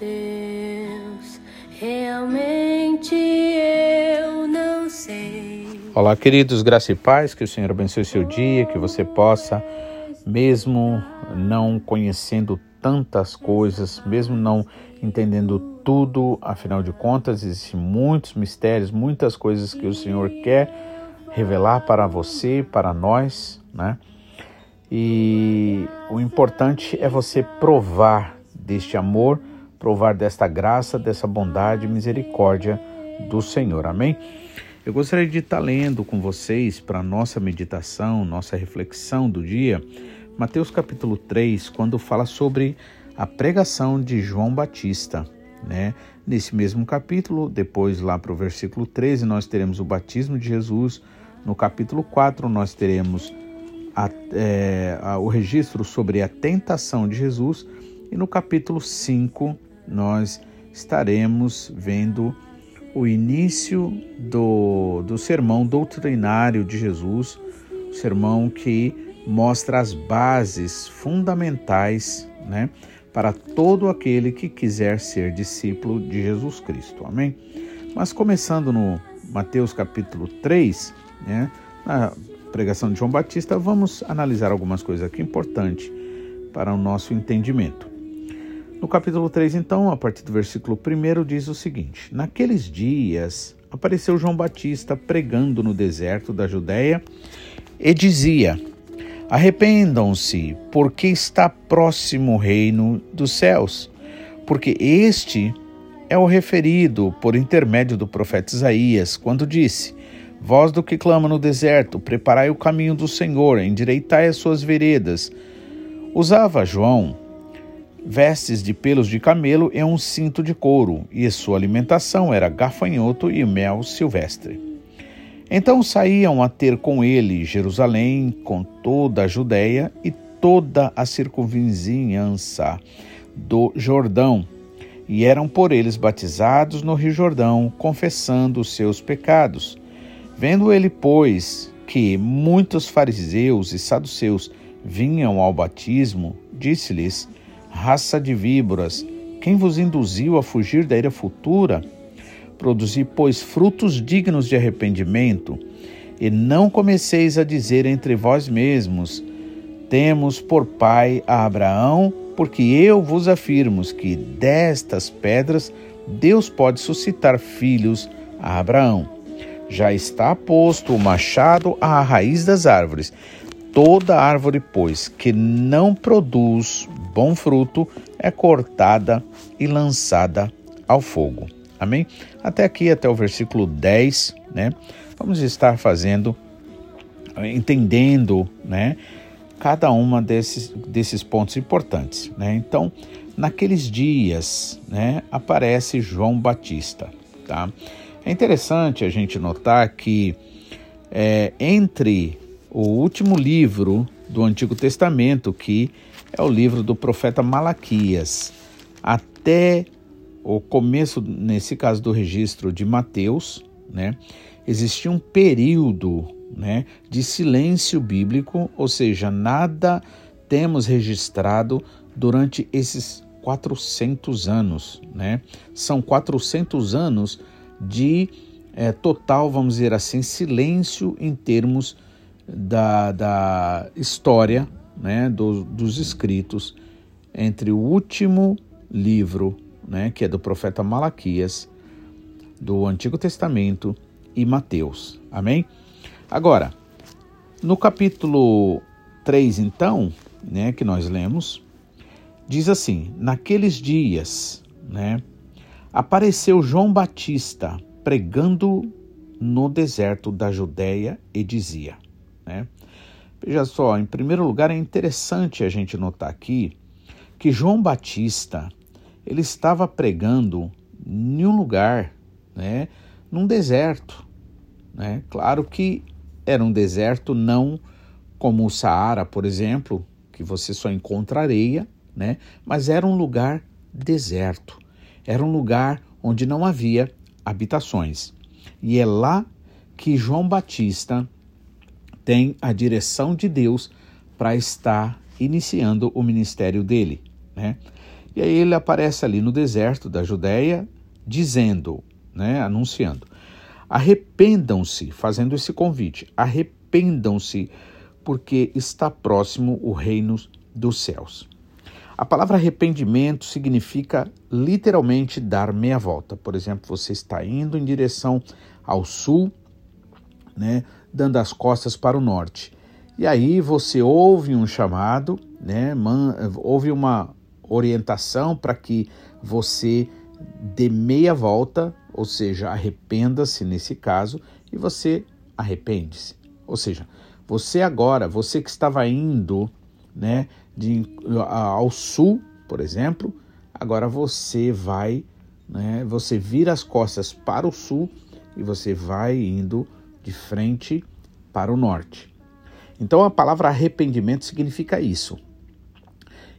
Deus, realmente eu não sei. Olá, queridos, graça e paz, que o Senhor abençoe seu dia, que você possa, mesmo não conhecendo tantas coisas, mesmo não entendendo tudo, afinal de contas, existem muitos mistérios, muitas coisas que o Senhor quer revelar para você, para nós, né? E o importante é você provar deste amor, provar desta graça, dessa bondade e misericórdia do Senhor. Amém? Eu gostaria de estar lendo com vocês para nossa meditação, nossa reflexão do dia, Mateus capítulo 3, quando fala sobre a pregação de João Batista. Né? Nesse mesmo capítulo, depois lá para o versículo 13, nós teremos o batismo de Jesus. No capítulo 4, nós teremos a, é, a, o registro sobre a tentação de Jesus. E no capítulo 5, nós estaremos vendo o início do, do sermão doutrinário de Jesus, sermão que mostra as bases fundamentais né, para todo aquele que quiser ser discípulo de Jesus Cristo. Amém? Mas começando no Mateus capítulo 3, né, na pregação de João Batista, vamos analisar algumas coisas aqui importantes para o nosso entendimento. No capítulo 3, então, a partir do versículo 1, diz o seguinte: Naqueles dias apareceu João Batista pregando no deserto da Judéia e dizia: Arrependam-se, porque está próximo o reino dos céus, porque este é o referido por intermédio do profeta Isaías, quando disse: Voz do que clama no deserto, preparai o caminho do Senhor, endireitai as suas veredas. Usava João vestes de pelos de camelo e um cinto de couro, e sua alimentação era gafanhoto e mel silvestre. Então saíam a ter com ele Jerusalém, com toda a Judéia e toda a circunvizinhança do Jordão, e eram por eles batizados no Rio Jordão, confessando os seus pecados. Vendo ele, pois, que muitos fariseus e saduceus vinham ao batismo, disse-lhes: Raça de víboras, quem vos induziu a fugir da ira futura? Produzi, pois, frutos dignos de arrependimento, e não comeceis a dizer entre vós mesmos: Temos por pai a Abraão, porque eu vos afirmo que destas pedras Deus pode suscitar filhos a Abraão já está posto o machado à raiz das árvores. Toda árvore, pois, que não produz bom fruto, é cortada e lançada ao fogo. Amém? Até aqui, até o versículo 10, né? Vamos estar fazendo, entendendo, né? Cada uma desses, desses pontos importantes, né? Então, naqueles dias, né? Aparece João Batista, tá? É interessante a gente notar que é, entre o último livro do Antigo Testamento, que é o livro do profeta Malaquias, até o começo, nesse caso do registro de Mateus, né, existia um período né, de silêncio bíblico, ou seja, nada temos registrado durante esses 400 anos. Né? São 400 anos de é, total, vamos dizer assim, silêncio em termos da, da história né, do, dos escritos entre o último livro, né, que é do profeta Malaquias, do Antigo Testamento, e Mateus. Amém? Agora, no capítulo 3, então, né, que nós lemos, diz assim: Naqueles dias, né, apareceu João Batista pregando no deserto da Judéia e dizia, né? Veja só, em primeiro lugar é interessante a gente notar aqui que João Batista ele estava pregando em um lugar, né, num deserto, né? Claro que era um deserto não como o Saara, por exemplo, que você só encontra areia, né? Mas era um lugar deserto. Era um lugar onde não havia habitações. E é lá que João Batista tem a direção de Deus para estar iniciando o ministério dele. Né? E aí ele aparece ali no deserto da Judéia, dizendo, né, anunciando: arrependam-se, fazendo esse convite, arrependam-se, porque está próximo o reino dos céus. A palavra arrependimento significa literalmente dar meia volta. Por exemplo, você está indo em direção ao sul, né, dando as costas para o norte. E aí você ouve um chamado, né, man, ouve uma orientação para que você dê meia volta, ou seja, arrependa-se nesse caso, e você arrepende-se. Ou seja, você agora, você que estava indo, né, de, ao sul, por exemplo, agora você vai, né, você vira as costas para o sul e você vai indo de frente para o norte. Então a palavra arrependimento significa isso.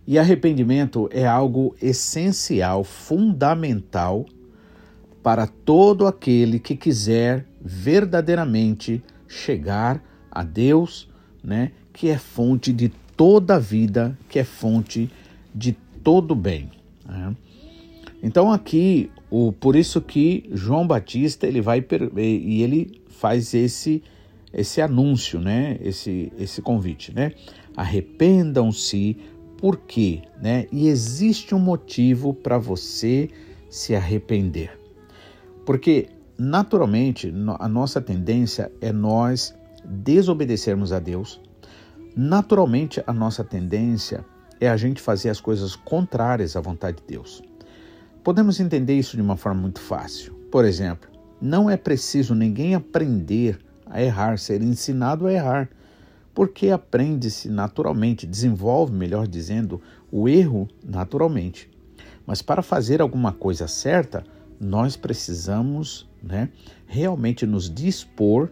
E arrependimento é algo essencial, fundamental para todo aquele que quiser verdadeiramente chegar a Deus, né, que é fonte de toda a vida, que é fonte de todo bem. Né? Então aqui, o, por isso que João Batista ele vai e ele faz esse esse anúncio, né? Esse esse convite, né? Arrependam-se, por quê, né? E existe um motivo para você se arrepender. Porque naturalmente a nossa tendência é nós desobedecermos a Deus. Naturalmente a nossa tendência é a gente fazer as coisas contrárias à vontade de Deus. Podemos entender isso de uma forma muito fácil. Por exemplo, não é preciso ninguém aprender a errar, ser ensinado a errar, porque aprende-se naturalmente, desenvolve, melhor dizendo, o erro naturalmente. Mas para fazer alguma coisa certa, nós precisamos né, realmente nos dispor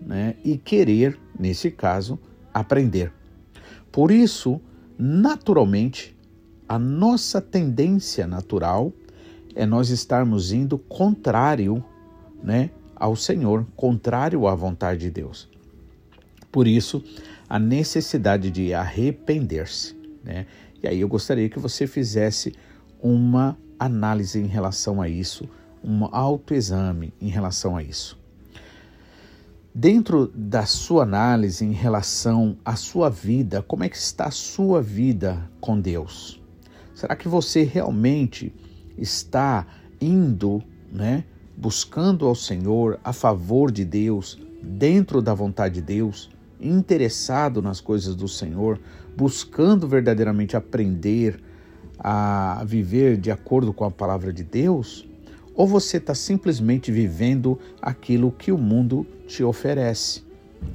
né, e querer, nesse caso, aprender. Por isso, naturalmente, a nossa tendência natural é nós estarmos indo contrário né, ao Senhor, contrário à vontade de Deus. Por isso, a necessidade de arrepender-se. Né? E aí eu gostaria que você fizesse uma análise em relação a isso, um autoexame em relação a isso. Dentro da sua análise em relação à sua vida, como é que está a sua vida com Deus? Será que você realmente está indo, né, buscando ao Senhor a favor de Deus, dentro da vontade de Deus, interessado nas coisas do Senhor, buscando verdadeiramente aprender a viver de acordo com a palavra de Deus? Ou você está simplesmente vivendo aquilo que o mundo te oferece?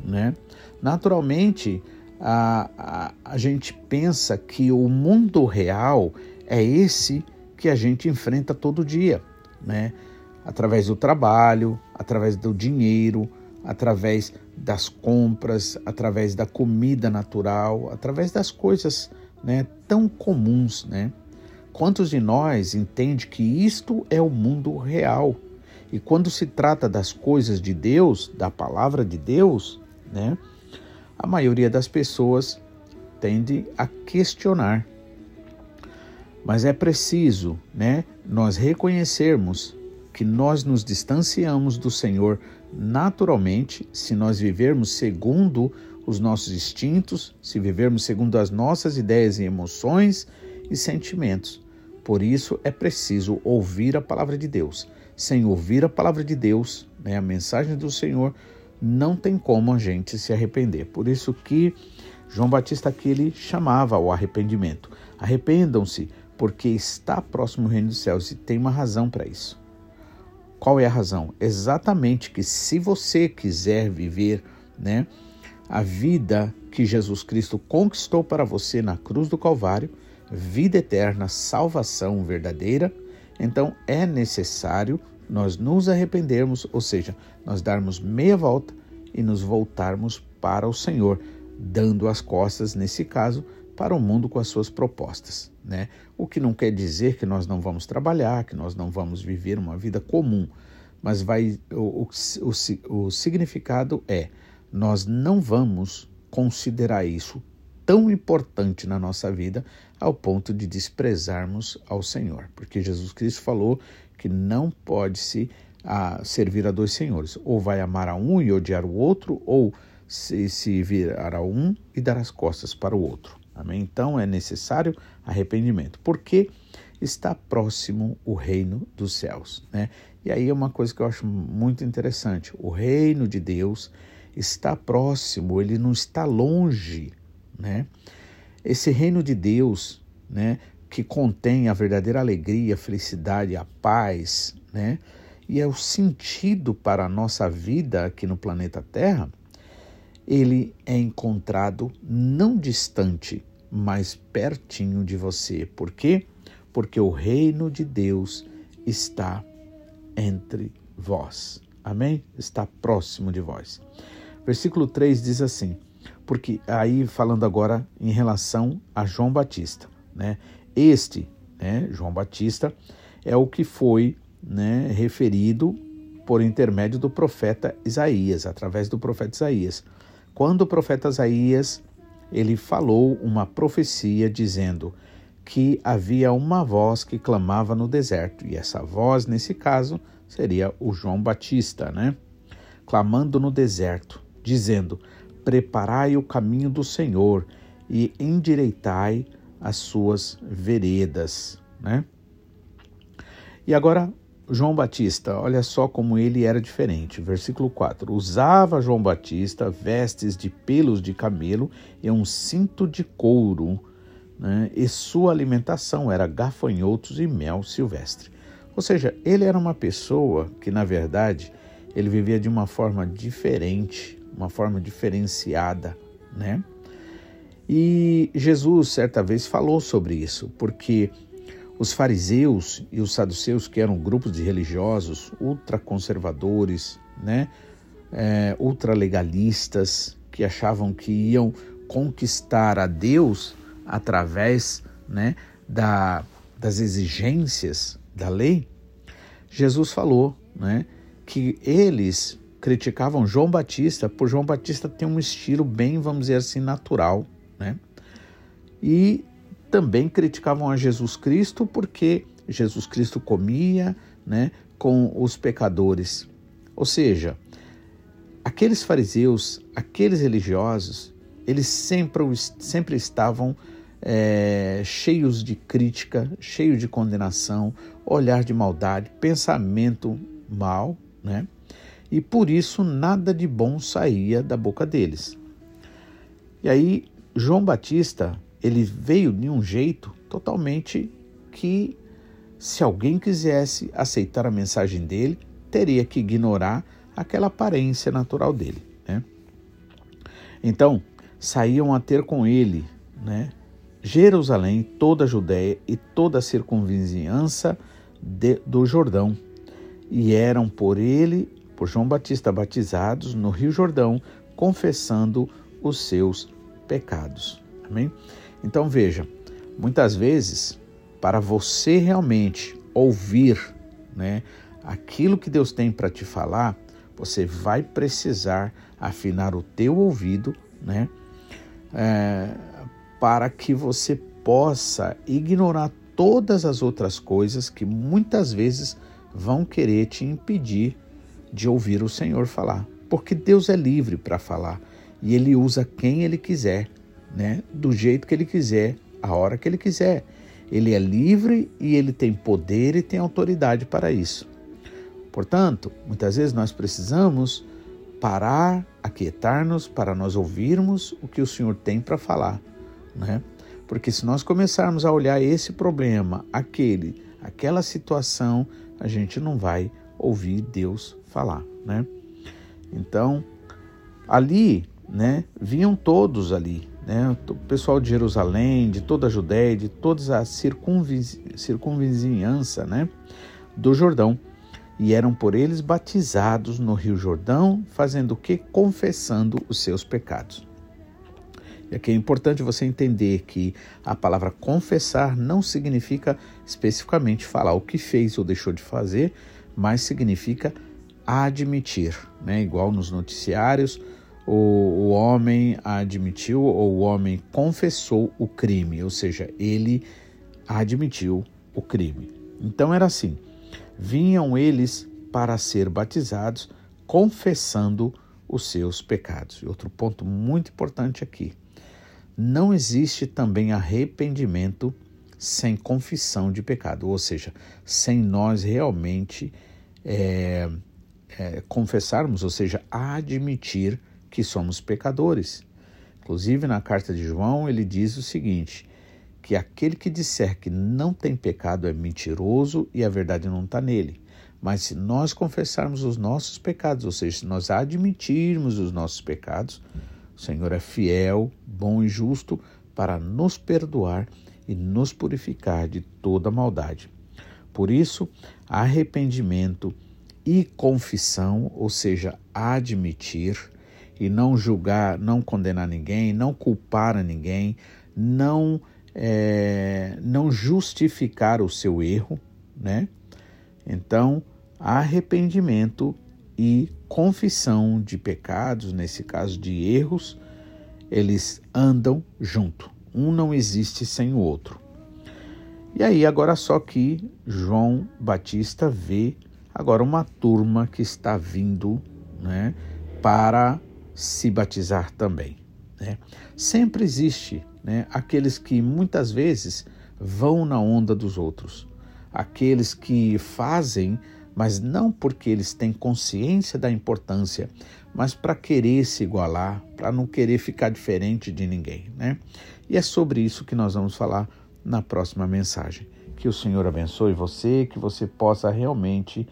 Né? Naturalmente, a, a, a gente pensa que o mundo real é esse que a gente enfrenta todo dia, né? através do trabalho, através do dinheiro, através das compras, através da comida natural, através das coisas né, tão comuns. Né? Quantos de nós entende que isto é o mundo real? E quando se trata das coisas de Deus, da palavra de Deus, né, a maioria das pessoas tende a questionar. Mas é preciso né, nós reconhecermos que nós nos distanciamos do Senhor naturalmente se nós vivermos segundo os nossos instintos, se vivermos segundo as nossas ideias e emoções e sentimentos. Por isso é preciso ouvir a palavra de Deus. Sem ouvir a palavra de Deus, né, a mensagem do Senhor, não tem como a gente se arrepender. Por isso que João Batista aqui ele chamava ao arrependimento. Arrependam-se, porque está próximo o reino dos céus e tem uma razão para isso. Qual é a razão? Exatamente que se você quiser viver, né, a vida que Jesus Cristo conquistou para você na cruz do Calvário, vida eterna, salvação verdadeira, então é necessário nós nos arrependermos, ou seja, nós darmos meia volta e nos voltarmos para o Senhor, dando as costas, nesse caso, para o mundo com as suas propostas. Né? O que não quer dizer que nós não vamos trabalhar, que nós não vamos viver uma vida comum, mas vai o, o, o, o significado é nós não vamos considerar isso tão importante na nossa vida ao ponto de desprezarmos ao Senhor, porque Jesus Cristo falou que não pode se a servir a dois senhores, ou vai amar a um e odiar o outro, ou se, se virar a um e dar as costas para o outro. Amém? Então é necessário arrependimento, porque está próximo o reino dos céus, né? E aí é uma coisa que eu acho muito interessante. O reino de Deus está próximo, ele não está longe, né? Esse reino de Deus, né, que contém a verdadeira alegria, a felicidade, a paz, né? E é o sentido para a nossa vida aqui no planeta Terra, ele é encontrado não distante, mas pertinho de você. Por quê? Porque o reino de Deus está entre vós. Amém? Está próximo de vós. Versículo 3 diz assim: porque aí falando agora em relação a João Batista, né? Este, né, João Batista, é o que foi né, referido por intermédio do profeta Isaías, através do profeta Isaías. Quando o profeta Isaías ele falou uma profecia dizendo que havia uma voz que clamava no deserto, e essa voz, nesse caso, seria o João Batista, né? Clamando no deserto, dizendo: Preparai o caminho do Senhor e endireitai as suas veredas, né? E agora João Batista, olha só como ele era diferente. Versículo 4: Usava João Batista vestes de pelos de camelo e um cinto de couro, né? e sua alimentação era gafanhotos e mel silvestre. Ou seja, ele era uma pessoa que, na verdade, ele vivia de uma forma diferente, uma forma diferenciada, né? E Jesus, certa vez, falou sobre isso, porque os fariseus e os saduceus, que eram grupos de religiosos ultraconservadores, né, é, ultralegalistas, que achavam que iam conquistar a Deus através né, da, das exigências da lei, Jesus falou né, que eles criticavam João Batista por João Batista ter um estilo bem, vamos dizer assim, natural, né? E também criticavam a Jesus Cristo porque Jesus Cristo comia né, com os pecadores. Ou seja, aqueles fariseus, aqueles religiosos, eles sempre, sempre estavam é, cheios de crítica, cheios de condenação, olhar de maldade, pensamento mal, né? E por isso nada de bom saía da boca deles. E aí João Batista ele veio de um jeito totalmente que, se alguém quisesse aceitar a mensagem dele, teria que ignorar aquela aparência natural dele. Né? Então, saíam a ter com ele né, Jerusalém, toda a Judéia e toda a circunvizinhança de, do Jordão, e eram por ele, por João Batista, batizados no Rio Jordão, confessando os seus pecados. Amém? Então veja, muitas vezes, para você realmente ouvir né, aquilo que Deus tem para te falar, você vai precisar afinar o teu ouvido, né, é, para que você possa ignorar todas as outras coisas que muitas vezes vão querer te impedir de ouvir o Senhor falar. Porque Deus é livre para falar e Ele usa quem Ele quiser né, do jeito que ele quiser, a hora que ele quiser. Ele é livre e ele tem poder e tem autoridade para isso. Portanto, muitas vezes nós precisamos parar, aquietar-nos para nós ouvirmos o que o Senhor tem para falar, né? Porque se nós começarmos a olhar esse problema, aquele, aquela situação, a gente não vai ouvir Deus falar, né? Então, ali, né, vinham todos ali, né, o pessoal de Jerusalém, de toda a Judéia, de toda a circunvizinhança né, do Jordão, e eram por eles batizados no Rio Jordão, fazendo o que? Confessando os seus pecados. E aqui é importante você entender que a palavra confessar não significa especificamente falar o que fez ou deixou de fazer, mas significa admitir, né? igual nos noticiários o homem admitiu ou o homem confessou o crime, ou seja, ele admitiu o crime. Então era assim: vinham eles para ser batizados, confessando os seus pecados. E outro ponto muito importante aqui: não existe também arrependimento sem confissão de pecado, ou seja, sem nós realmente é, é, confessarmos, ou seja, admitir que somos pecadores. Inclusive, na carta de João, ele diz o seguinte: que aquele que disser que não tem pecado é mentiroso e a verdade não está nele. Mas se nós confessarmos os nossos pecados, ou seja, se nós admitirmos os nossos pecados, o Senhor é fiel, bom e justo para nos perdoar e nos purificar de toda maldade. Por isso, arrependimento e confissão, ou seja, admitir, e não julgar, não condenar ninguém, não culpar a ninguém, não, é, não justificar o seu erro, né? Então, arrependimento e confissão de pecados, nesse caso de erros, eles andam junto. Um não existe sem o outro. E aí, agora só que João Batista vê agora uma turma que está vindo né, para se batizar também. Né? Sempre existe né, aqueles que muitas vezes vão na onda dos outros, aqueles que fazem, mas não porque eles têm consciência da importância, mas para querer se igualar, para não querer ficar diferente de ninguém. Né? E é sobre isso que nós vamos falar na próxima mensagem. Que o Senhor abençoe você, que você possa realmente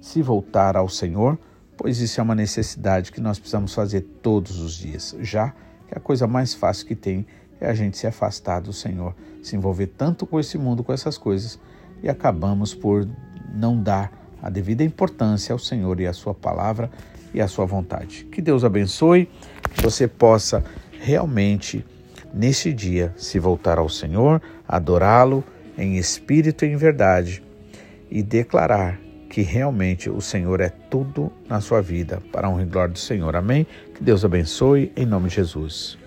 se voltar ao Senhor pois isso é uma necessidade que nós precisamos fazer todos os dias, já que a coisa mais fácil que tem é a gente se afastar do Senhor, se envolver tanto com esse mundo, com essas coisas, e acabamos por não dar a devida importância ao Senhor e à Sua palavra e à Sua vontade. Que Deus abençoe, que você possa realmente, neste dia, se voltar ao Senhor, adorá-lo em espírito e em verdade e declarar que realmente o Senhor é tudo na sua vida, para a honra e glória do Senhor. Amém? Que Deus abençoe, em nome de Jesus.